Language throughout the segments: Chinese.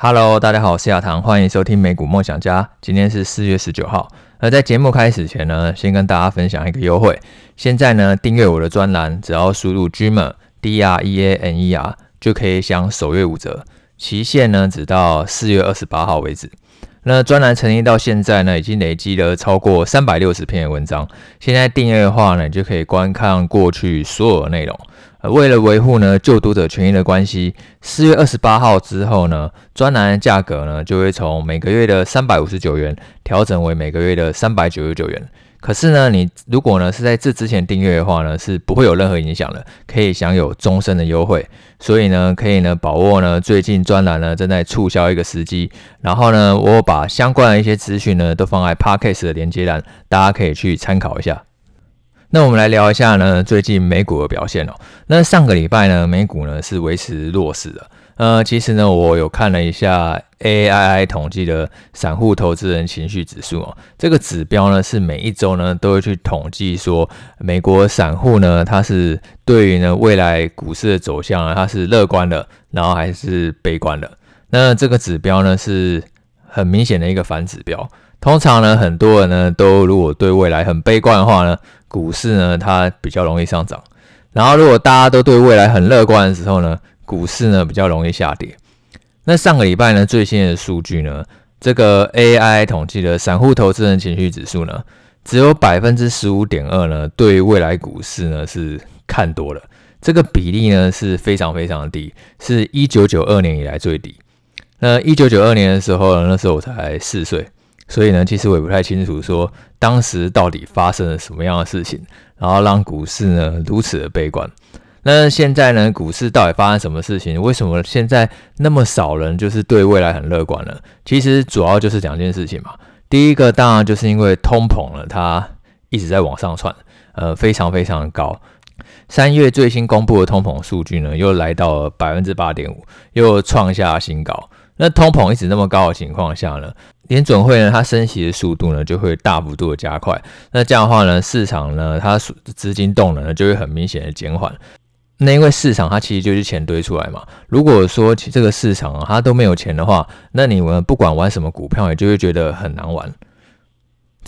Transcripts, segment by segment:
Hello，大家好，我是亚堂，欢迎收听美股梦想家。今天是四月十九号。而在节目开始前呢，先跟大家分享一个优惠。现在呢，订阅我的专栏，只要输入 Dreamer D R E A N E R，就可以享首月五折，期限呢只到四月二十八号为止。那专栏成立到现在呢，已经累积了超过三百六十篇的文章。现在订阅的话呢，你就可以观看过去所有的内容。呃，为了维护呢就读者权益的关系，四月二十八号之后呢，专栏的价格呢就会从每个月的三百五十九元调整为每个月的三百九十九元。可是呢，你如果呢是在这之前订阅的话呢，是不会有任何影响的，可以享有终身的优惠。所以呢，可以呢把握呢最近专栏呢正在促销一个时机。然后呢，我把相关的一些资讯呢都放在 Podcast 的连接栏，大家可以去参考一下。那我们来聊一下呢，最近美股的表现哦。那上个礼拜呢，美股呢是维持弱势的。呃，其实呢，我有看了一下 AII 统计的散户投资人情绪指数哦。这个指标呢是每一周呢都会去统计说，美国散户呢他是对于呢未来股市的走向啊，他是乐观的，然后还是悲观的。那这个指标呢是很明显的一个反指标。通常呢，很多人呢都如果对未来很悲观的话呢，股市呢它比较容易上涨。然后如果大家都对未来很乐观的时候呢，股市呢比较容易下跌。那上个礼拜呢最新的数据呢，这个 AI 统计的散户投资人情绪指数呢，只有百分之十五点二呢对未来股市呢是看多了，这个比例呢是非常非常低，是一九九二年以来最低。那一九九二年的时候，那时候我才四岁。所以呢，其实我也不太清楚，说当时到底发生了什么样的事情，然后让股市呢如此的悲观。那现在呢，股市到底发生什么事情？为什么现在那么少人就是对未来很乐观呢？其实主要就是两件事情嘛。第一个当然就是因为通膨了，它一直在往上窜，呃，非常非常的高。三月最新公布的通膨数据呢，又来到了百分之八点五，又创下新高。那通膨一直那么高的情况下呢，联准会呢，它升息的速度呢就会大幅度的加快。那这样的话呢，市场呢，它资金动能呢就会很明显的减缓。那因为市场它其实就是钱堆出来嘛。如果说这个市场啊它都没有钱的话，那你们不管玩什么股票，你就会觉得很难玩。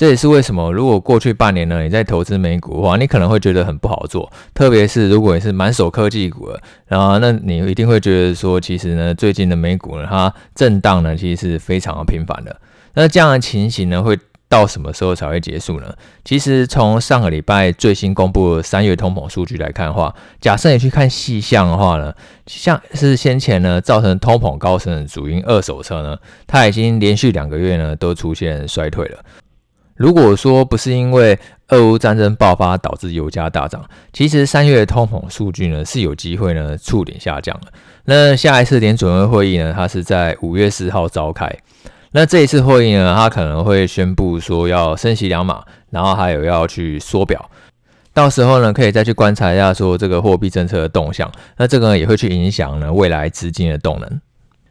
这也是为什么，如果过去半年呢，你在投资美股的话，你可能会觉得很不好做。特别是如果你是满手科技股的，然后那你一定会觉得说，其实呢，最近的美股呢，它震荡呢，其实是非常的频繁的。那这样的情形呢，会到什么时候才会结束呢？其实从上个礼拜最新公布的三月通膨数据来看的话，假设你去看细项的话呢，像是先前呢造成通膨高升的主因二手车呢，它已经连续两个月呢都出现衰退了。如果说不是因为俄乌战争爆发导致油价大涨，其实三月的通膨数据呢是有机会呢触顶下降的。那下一次联准会会议呢，它是在五月四号召开。那这一次会议呢，它可能会宣布说要升息两码，然后还有要去缩表。到时候呢，可以再去观察一下说这个货币政策的动向。那这个呢也会去影响呢未来资金的动能。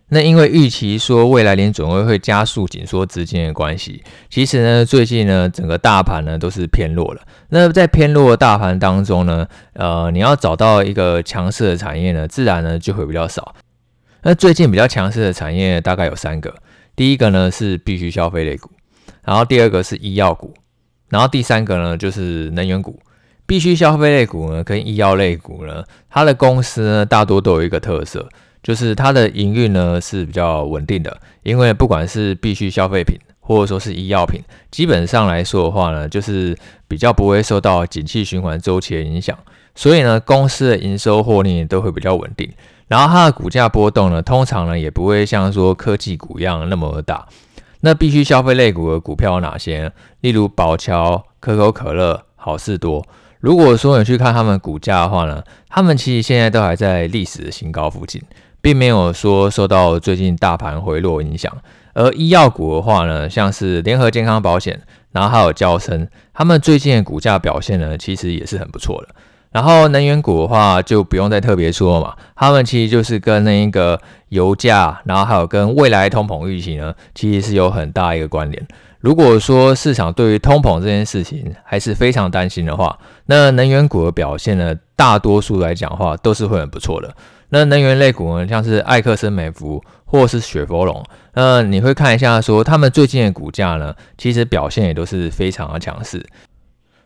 那因为预期说未来联准会会加速紧缩资金的关系，其实呢最近呢整个大盘呢都是偏弱了。那在偏弱的大盘当中呢，呃，你要找到一个强势的产业呢，自然呢就会比较少。那最近比较强势的产业大概有三个，第一个呢是必需消费类股，然后第二个是医药股，然后第三个呢就是能源股。必需消费类股呢跟医药类股呢，它的公司呢大多都有一个特色。就是它的营运呢是比较稳定的，因为不管是必需消费品或者说是医药品，基本上来说的话呢，就是比较不会受到景气循环周期的影响，所以呢，公司的营收获利都会比较稳定。然后它的股价波动呢，通常呢也不会像说科技股一样那么大。那必需消费类股的股票有哪些？例如宝侨、可口可乐、好事多。如果说你去看他们股价的话呢，他们其实现在都还在历史的新高附近。并没有说受到最近大盘回落影响，而医药股的话呢，像是联合健康保险，然后还有交生，他们最近的股价表现呢，其实也是很不错的。然后能源股的话，就不用再特别说了嘛，他们其实就是跟那一个油价，然后还有跟未来通膨预期呢，其实是有很大一个关联。如果说市场对于通膨这件事情还是非常担心的话，那能源股的表现呢，大多数来讲的话都是会很不错的。那能源类股呢，像是艾克森美孚，或是雪佛龙，那你会看一下说他们最近的股价呢，其实表现也都是非常的强势。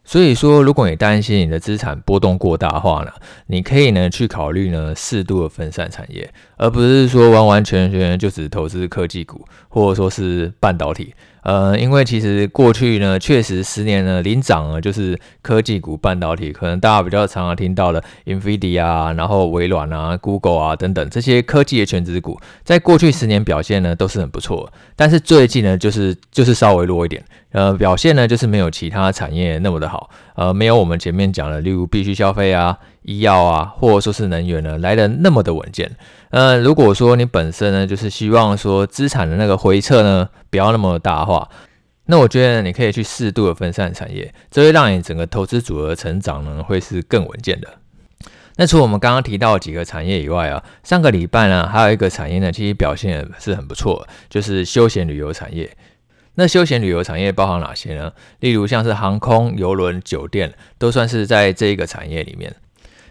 所以说，如果你担心你的资产波动过大的话呢，你可以呢去考虑呢适度的分散产业，而不是说完完全全就只投资科技股或者说是半导体。呃，因为其实过去呢，确实十年呢领涨呢就是科技股、半导体，可能大家比较常常听到的 NVIDIA 啊，然后微软啊、Google 啊等等这些科技的权值股，在过去十年表现呢都是很不错，但是最近呢就是就是稍微弱一点，呃，表现呢就是没有其他产业那么的好，呃，没有我们前面讲的，例如必需消费啊。医药啊，或者说是能源呢，来的那么的稳健。呃，如果说你本身呢，就是希望说资产的那个回撤呢，不要那么大的话，那我觉得你可以去适度的分散产业，这会让你整个投资组合成长呢，会是更稳健的。那除我们刚刚提到几个产业以外啊，上个礼拜呢，还有一个产业呢，其实表现也是很不错，就是休闲旅游产业。那休闲旅游产业包含哪些呢？例如像是航空、邮轮、酒店，都算是在这一个产业里面。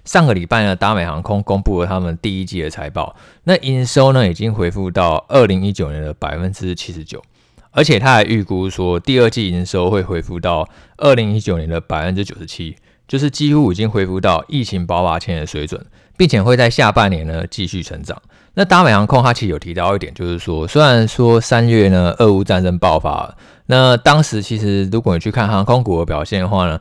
上个礼拜呢，达美航空公布了他们第一季的财报，那营收呢已经恢复到二零一九年的百分之七十九，而且他还预估说第二季营收会恢复到二零一九年的百分之九十七，就是几乎已经恢复到疫情爆发前的水准，并且会在下半年呢继续成长。那达美航空它其实有提到一点，就是说虽然说三月呢俄乌战争爆发了，那当时其实如果你去看航空股的表现的话呢。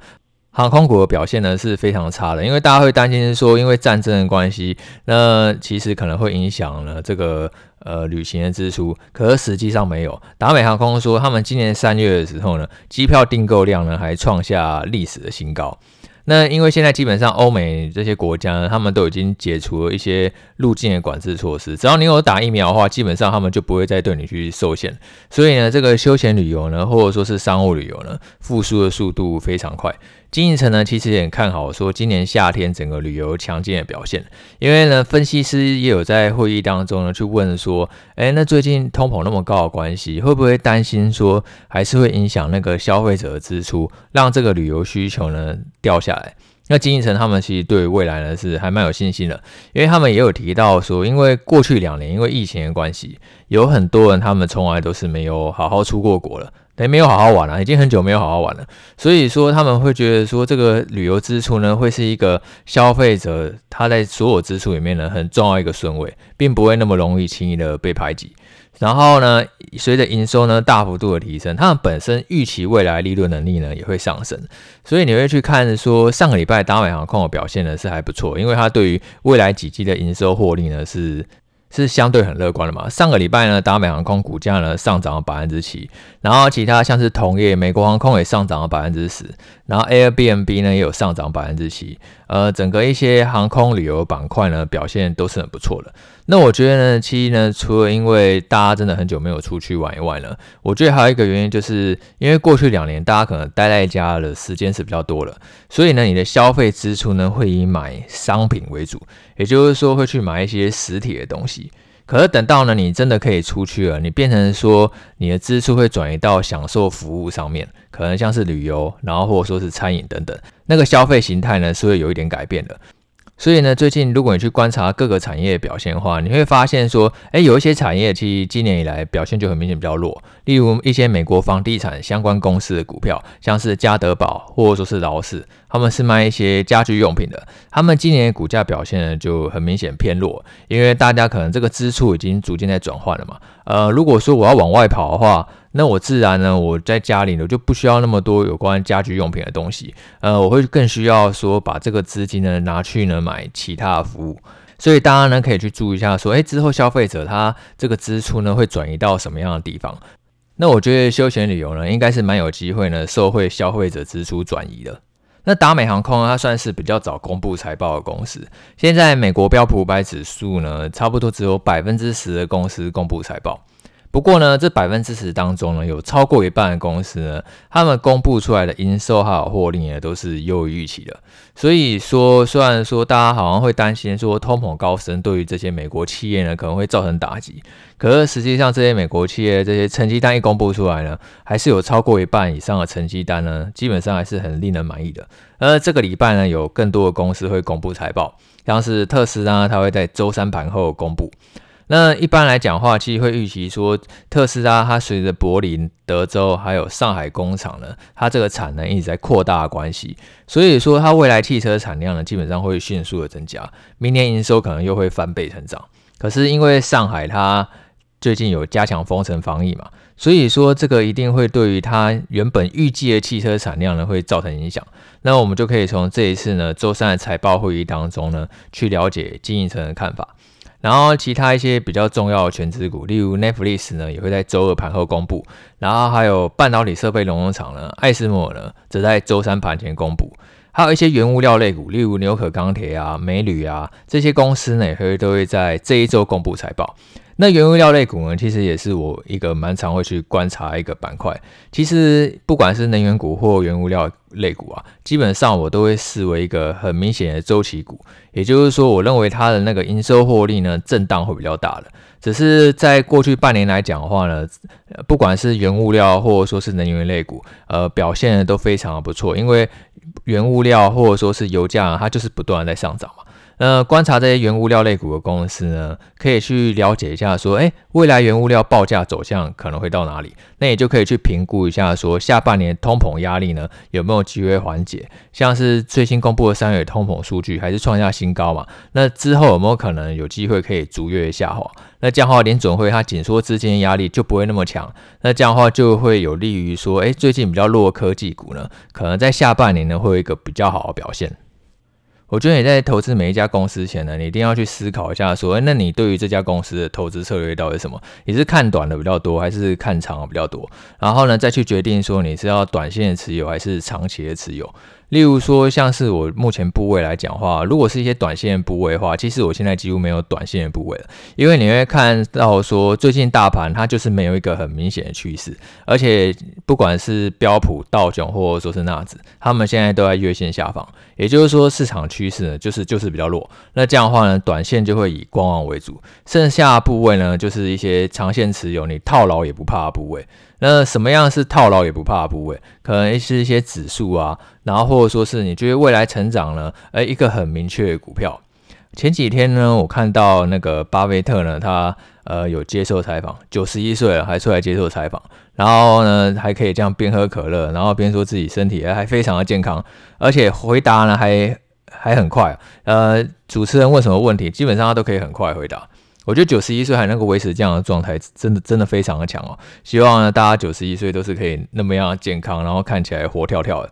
航空股的表现呢是非常差的，因为大家会担心说，因为战争的关系，那其实可能会影响了这个呃旅行的支出。可是实际上没有，达美航空说，他们今年三月的时候呢，机票订购量呢还创下历史的新高。那因为现在基本上欧美这些国家呢，他们都已经解除了一些入境的管制措施，只要你有打疫苗的话，基本上他们就不会再对你去受限。所以呢，这个休闲旅游呢，或者说是商务旅游呢，复苏的速度非常快。经营层呢，其实也看好说今年夏天整个旅游强劲的表现，因为呢，分析师也有在会议当中呢去问说，诶，那最近通膨那么高的关系，会不会担心说还是会影响那个消费者的支出，让这个旅游需求呢掉下来？那经营层他们其实对未来呢是还蛮有信心的，因为他们也有提到说，因为过去两年因为疫情的关系，有很多人他们从来都是没有好好出过国了。也没有好好玩了，已经很久没有好好玩了，所以说他们会觉得说这个旅游支出呢，会是一个消费者他在所有支出里面呢很重要一个顺位，并不会那么容易轻易的被排挤。然后呢，随着营收呢大幅度的提升，他们本身预期未来利润能力呢也会上升，所以你会去看说上个礼拜达美航空的表现呢是还不错，因为它对于未来几季的营收获利呢是。是相对很乐观的嘛？上个礼拜呢，达美航空股价呢上涨了百分之七，然后其他像是同业美国航空也上涨了百分之十，然后 Airbnb 呢也有上涨百分之七，呃，整个一些航空旅游板块呢表现都是很不错的。那我觉得呢，其实呢，除了因为大家真的很久没有出去玩以外呢，我觉得还有一个原因，就是因为过去两年大家可能待在家的时间是比较多了，所以呢，你的消费支出呢会以买商品为主，也就是说会去买一些实体的东西。可是等到呢，你真的可以出去了，你变成说你的支出会转移到享受服务上面，可能像是旅游，然后或者说是餐饮等等，那个消费形态呢是会有一点改变的。所以呢，最近如果你去观察各个产业表现的话，你会发现说，诶，有一些产业其实今年以来表现就很明显比较弱。例如一些美国房地产相关公司的股票，像是家得宝或者说是劳氏，他们是卖一些家居用品的，他们今年的股价表现呢就很明显偏弱，因为大家可能这个支出已经逐渐在转换了嘛。呃，如果说我要往外跑的话，那我自然呢，我在家里呢，我就不需要那么多有关家居用品的东西，呃，我会更需要说把这个资金呢拿去呢买其他的服务，所以大家呢可以去注意一下，说，诶，之后消费者他这个支出呢会转移到什么样的地方？那我觉得休闲旅游呢应该是蛮有机会呢受惠消费者支出转移的。那达美航空它算是比较早公布财报的公司，现在美国标普五百指数呢差不多只有百分之十的公司公布财报。不过呢，这百分之十当中呢，有超过一半的公司呢，他们公布出来的营收还有获利呢，都是优于预期的。所以说，虽然说大家好像会担心说通膨高升对于这些美国企业呢可能会造成打击，可是实际上这些美国企业这些成绩单一公布出来呢，还是有超过一半以上的成绩单呢，基本上还是很令人满意的。而这个礼拜呢，有更多的公司会公布财报，像是特斯拉，它会在周三盘后公布。那一般来讲的话，其实会预期说，特斯拉它随着柏林、德州还有上海工厂呢，它这个产能一直在扩大关系，所以说它未来汽车产量呢，基本上会迅速的增加，明年营收可能又会翻倍成长。可是因为上海它最近有加强封城防疫嘛，所以说这个一定会对于它原本预计的汽车产量呢会造成影响。那我们就可以从这一次呢周三的财报会议当中呢去了解经营层的看法。然后其他一些比较重要的全资股，例如 Netflix 呢也会在周二盘后公布，然后还有半导体设备龙头厂呢艾斯摩尔呢则在周三盘前公布。还有一些原物料类股，例如纽可钢铁啊、美铝啊这些公司呢，也会都会在这一周公布财报。那原物料类股呢，其实也是我一个蛮常会去观察一个板块。其实不管是能源股或原物料类股啊，基本上我都会视为一个很明显的周期股。也就是说，我认为它的那个营收获利呢，震荡会比较大的。只是在过去半年来讲的话呢，不管是原物料或者说是能源类股，呃，表现都非常的不错，因为原物料或者说是油价，它就是不断在上涨嘛。那观察这些原物料类股的公司呢，可以去了解一下说，诶，未来原物料报价走向可能会到哪里？那也就可以去评估一下说，下半年通膨压力呢有没有机会缓解？像是最新公布的三月通膨数据还是创下新高嘛？那之后有没有可能有机会可以逐月下滑？那这样的话，联准会它紧缩资金压力就不会那么强。那这样的话就会有利于说，诶，最近比较弱科技股呢，可能在下半年呢会有一个比较好的表现。我觉得你在投资每一家公司前呢，你一定要去思考一下，说，诶，那你对于这家公司的投资策略到底是什么？你是看短的比较多，还是看长的比较多？然后呢，再去决定说你是要短线的持有还是长期的持有。例如说，像是我目前部位来讲的话，如果是一些短线部位的话，其实我现在几乎没有短线的部位了，因为你会看到说，最近大盘它就是没有一个很明显的趋势，而且不管是标普、道琼或者说是纳指，他们现在都在月线下方，也就是说市场趋势呢就是就是比较弱。那这样的话呢，短线就会以观望为主，剩下部位呢就是一些长线持有，你套牢也不怕的部位。那什么样是套牢也不怕的部位？可能是一些指数啊，然后或者说是你觉得未来成长呢？诶，一个很明确的股票。前几天呢，我看到那个巴菲特呢，他呃有接受采访，九十一岁了还出来接受采访，然后呢还可以这样边喝可乐，然后边说自己身体还非常的健康，而且回答呢还还很快。呃，主持人问什么问题，基本上他都可以很快回答。我觉得九十一岁还能够维持这样的状态，真的真的非常的强哦。希望呢，大家九十一岁都是可以那么样健康，然后看起来活跳跳的。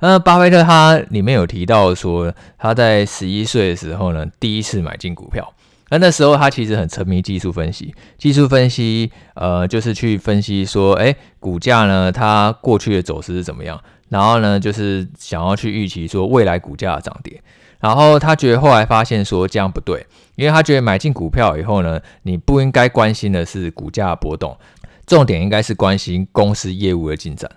那巴菲特他里面有提到说，他在十一岁的时候呢，第一次买进股票。那那时候他其实很沉迷技术分析，技术分析呃就是去分析说，诶，股价呢它过去的走势是怎么样，然后呢就是想要去预期说未来股价的涨跌。然后他觉得后来发现说这样不对，因为他觉得买进股票以后呢，你不应该关心的是股价波动，重点应该是关心公司业务的进展。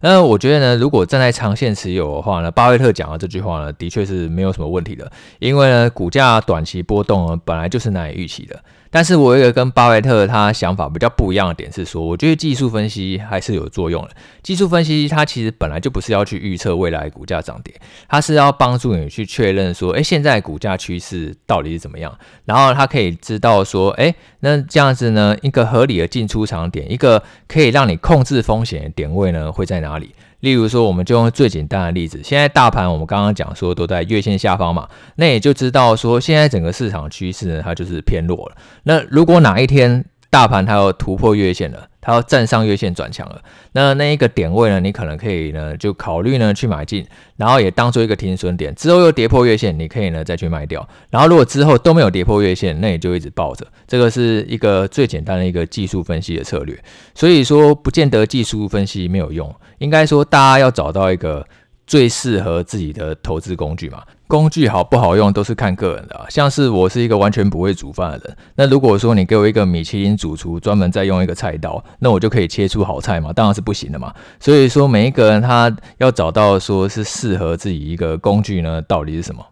那我觉得呢，如果站在长线持有的话呢，巴菲特讲的这句话呢，的确是没有什么问题的，因为呢，股价短期波动呢，本来就是难以预期的。但是我有一个跟巴菲特他想法比较不一样的点是说，我觉得技术分析还是有作用的。技术分析它其实本来就不是要去预测未来股价涨跌，它是要帮助你去确认说，诶，现在股价趋势到底是怎么样，然后它可以知道说，诶，那这样子呢，一个合理的进出场点，一个可以让你控制风险的点位呢，会在哪里？例如说，我们就用最简单的例子，现在大盘我们刚刚讲说都在月线下方嘛，那也就知道说现在整个市场趋势呢，它就是偏弱了。那如果哪一天大盘它要突破月线了，它要站上月线转强了，那那一个点位呢，你可能可以呢就考虑呢去买进，然后也当做一个停损点。之后又跌破月线，你可以呢再去卖掉。然后如果之后都没有跌破月线，那你就一直抱着。这个是一个最简单的一个技术分析的策略。所以说，不见得技术分析没有用，应该说大家要找到一个最适合自己的投资工具嘛。工具好不好用都是看个人的啊，像是我是一个完全不会煮饭的人，那如果说你给我一个米其林主厨专门在用一个菜刀，那我就可以切出好菜嘛？当然是不行的嘛。所以说每一个人他要找到说是适合自己一个工具呢，到底是什么？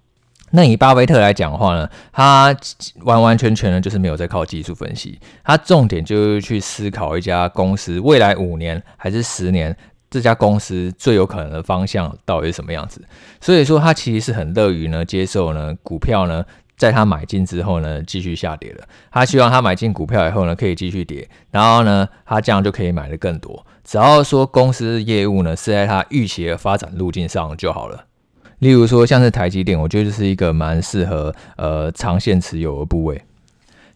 那以巴菲特来讲的话呢，他完完全全的就是没有在靠技术分析，他重点就是去思考一家公司未来五年还是十年。这家公司最有可能的方向到底是什么样子？所以说，他其实是很乐于呢接受呢股票呢在他买进之后呢，继续下跌了。他希望他买进股票以后呢，可以继续跌，然后呢，他这样就可以买的更多。只要说公司业务呢是在他预期的发展路径上就好了。例如说像是台积电，我觉得是一个蛮适合呃长线持有的部位。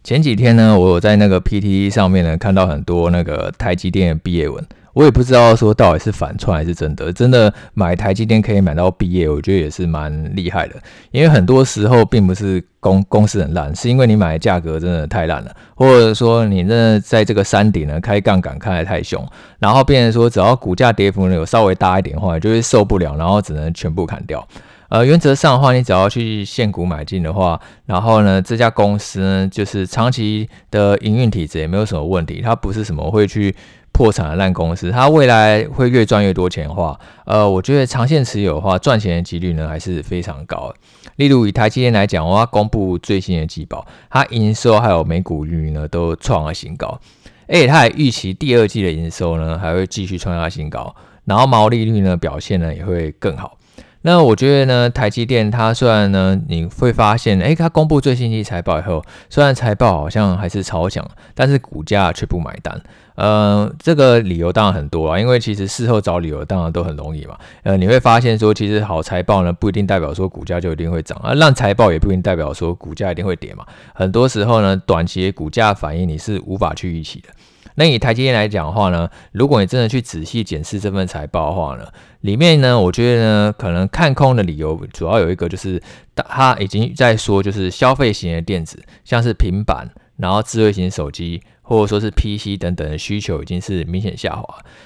前几天呢，我有在那个 PTT 上面呢看到很多那个台积电的毕业文。我也不知道说到底是反串还是真的，真的买台积电可以买到毕业，我觉得也是蛮厉害的。因为很多时候并不是公公司很烂，是因为你买的价格真的太烂了，或者说你真的在这个山顶呢开杠杆开得太凶，然后变成说只要股价跌幅呢有稍微大一点的话，就会受不了，然后只能全部砍掉。呃，原则上的话，你只要去现股买进的话，然后呢，这家公司呢就是长期的营运体质也没有什么问题，它不是什么会去。破产的烂公司，它未来会越赚越多钱的话，呃，我觉得长线持有的话，赚钱的几率呢还是非常高的。例如以台积电来讲，我要公布最新的季报，它营收还有每股率呢都创了新高，而且它还预期第二季的营收呢还会继续创下新高，然后毛利率呢表现呢也会更好。那我觉得呢，台积电它虽然呢，你会发现，诶，它公布最新期财报以后，虽然财报好像还是超强，但是股价却不买单。呃，这个理由当然很多啊，因为其实事后找理由当然都很容易嘛。呃，你会发现说，其实好财报呢，不一定代表说股价就一定会涨啊，烂财报也不一定代表说股价一定会跌嘛。很多时候呢，短期的股价反应你是无法去预期的。那以台积电来讲的话呢，如果你真的去仔细检视这份财报的话呢，里面呢，我觉得呢，可能看空的理由主要有一个就是，它已经在说，就是消费型的电子，像是平板，然后智慧型手机，或者说是 PC 等等的需求已经是明显下滑。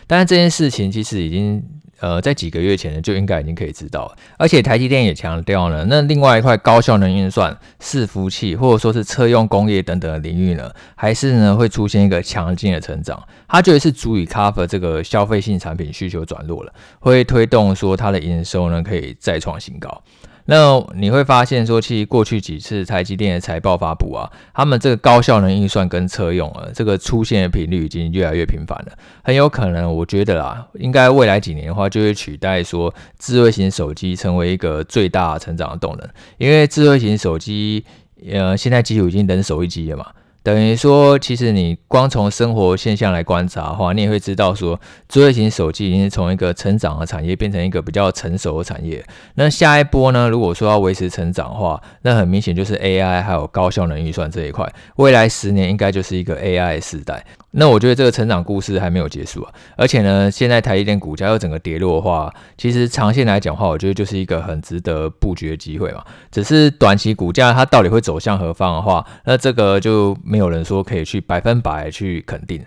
但是这件事情其实已经。呃，在几个月前呢，就应该已经可以知道了。而且台积电也强调呢，那另外一块高效能运算、伺服器或者说是车用工业等等的领域呢，还是呢会出现一个强劲的成长。它觉得是足以 cover 这个消费性产品需求转弱了，会推动说它的营收呢可以再创新高。那你会发现说，其实过去几次台积电的财报发布啊，他们这个高效能运算跟车用啊，这个出现的频率已经越来越频繁了。很有可能，我觉得啦，应该未来几年的话，就会取代说智慧型手机成为一个最大成长的动能，因为智慧型手机呃现在几乎已经人手一机了嘛。等于说，其实你光从生活现象来观察的话，你也会知道说，智慧型手机已经从一个成长的产业变成一个比较成熟的产业。那下一波呢？如果说要维持成长的话，那很明显就是 AI 还有高效能运算这一块，未来十年应该就是一个 AI 时代。那我觉得这个成长故事还没有结束啊，而且呢，现在台积电股价又整个跌落的话，其实长线来讲的话，我觉得就是一个很值得布局的机会嘛。只是短期股价它到底会走向何方的话，那这个就没有人说可以去百分百去肯定。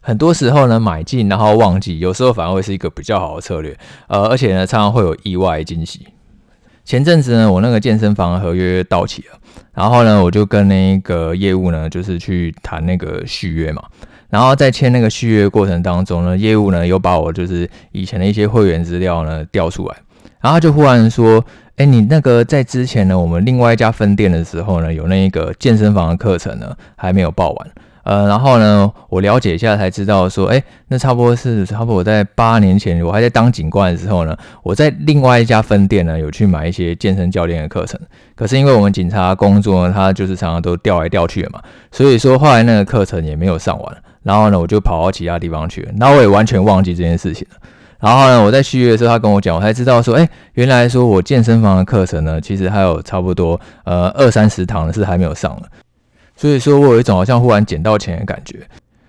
很多时候呢，买进然后忘记，有时候反而会是一个比较好的策略。呃，而且呢，常常会有意外惊喜。前阵子呢，我那个健身房合约到期了，然后呢，我就跟那个业务呢，就是去谈那个续约嘛。然后在签那个续约过程当中呢，业务呢又把我就是以前的一些会员资料呢调出来，然后就忽然说：“哎，你那个在之前呢，我们另外一家分店的时候呢，有那个健身房的课程呢，还没有报完。”呃，然后呢，我了解一下才知道说，哎，那差不多是差不多我在八年前，我还在当警官的时候呢，我在另外一家分店呢有去买一些健身教练的课程。可是因为我们警察工作呢，他就是常常都调来调去的嘛，所以说后来那个课程也没有上完。然后呢，我就跑到其他地方去了，然后我也完全忘记这件事情了。然后呢，我在续约的时候，他跟我讲，我才知道说，哎，原来说我健身房的课程呢，其实还有差不多呃二三十堂是还没有上的。所以说，我有一种好像忽然捡到钱的感觉。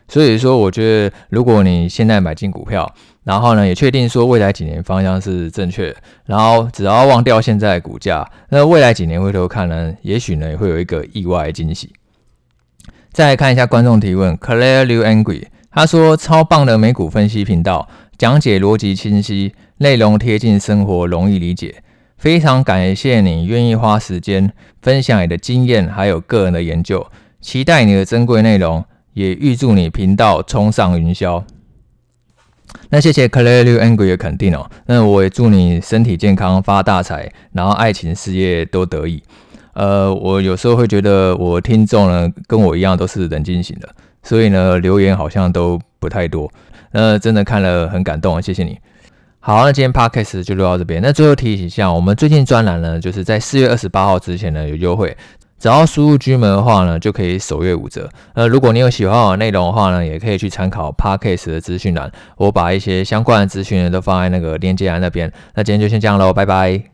所以说，我觉得如果你现在买进股票，然后呢，也确定说未来几年方向是正确，然后只要忘掉现在的股价，那未来几年回头看呢，也许呢也会有一个意外惊喜。再来看一下观众提问，Claire Liu Angry，他说超棒的美股分析频道，讲解逻辑清晰，内容贴近生活，容易理解。非常感谢你愿意花时间分享你的经验，还有个人的研究，期待你的珍贵内容，也预祝你频道冲上云霄。那谢谢 Clearly Angry 的肯定哦，那我也祝你身体健康，发大财，然后爱情事业都得意。呃，我有时候会觉得我听众呢跟我一样都是冷静型的，所以呢留言好像都不太多，那真的看了很感动，谢谢你。好，那今天 Podcast 就录到这边。那最后提醒一下，我们最近专栏呢，就是在四月二十八号之前呢有优惠，只要输入居门的话呢，就可以首月五折。那，如果你有喜欢我的内容的话呢，也可以去参考 Podcast 的资讯栏，我把一些相关的资讯呢都放在那个链接栏那边。那今天就先这样喽，拜拜。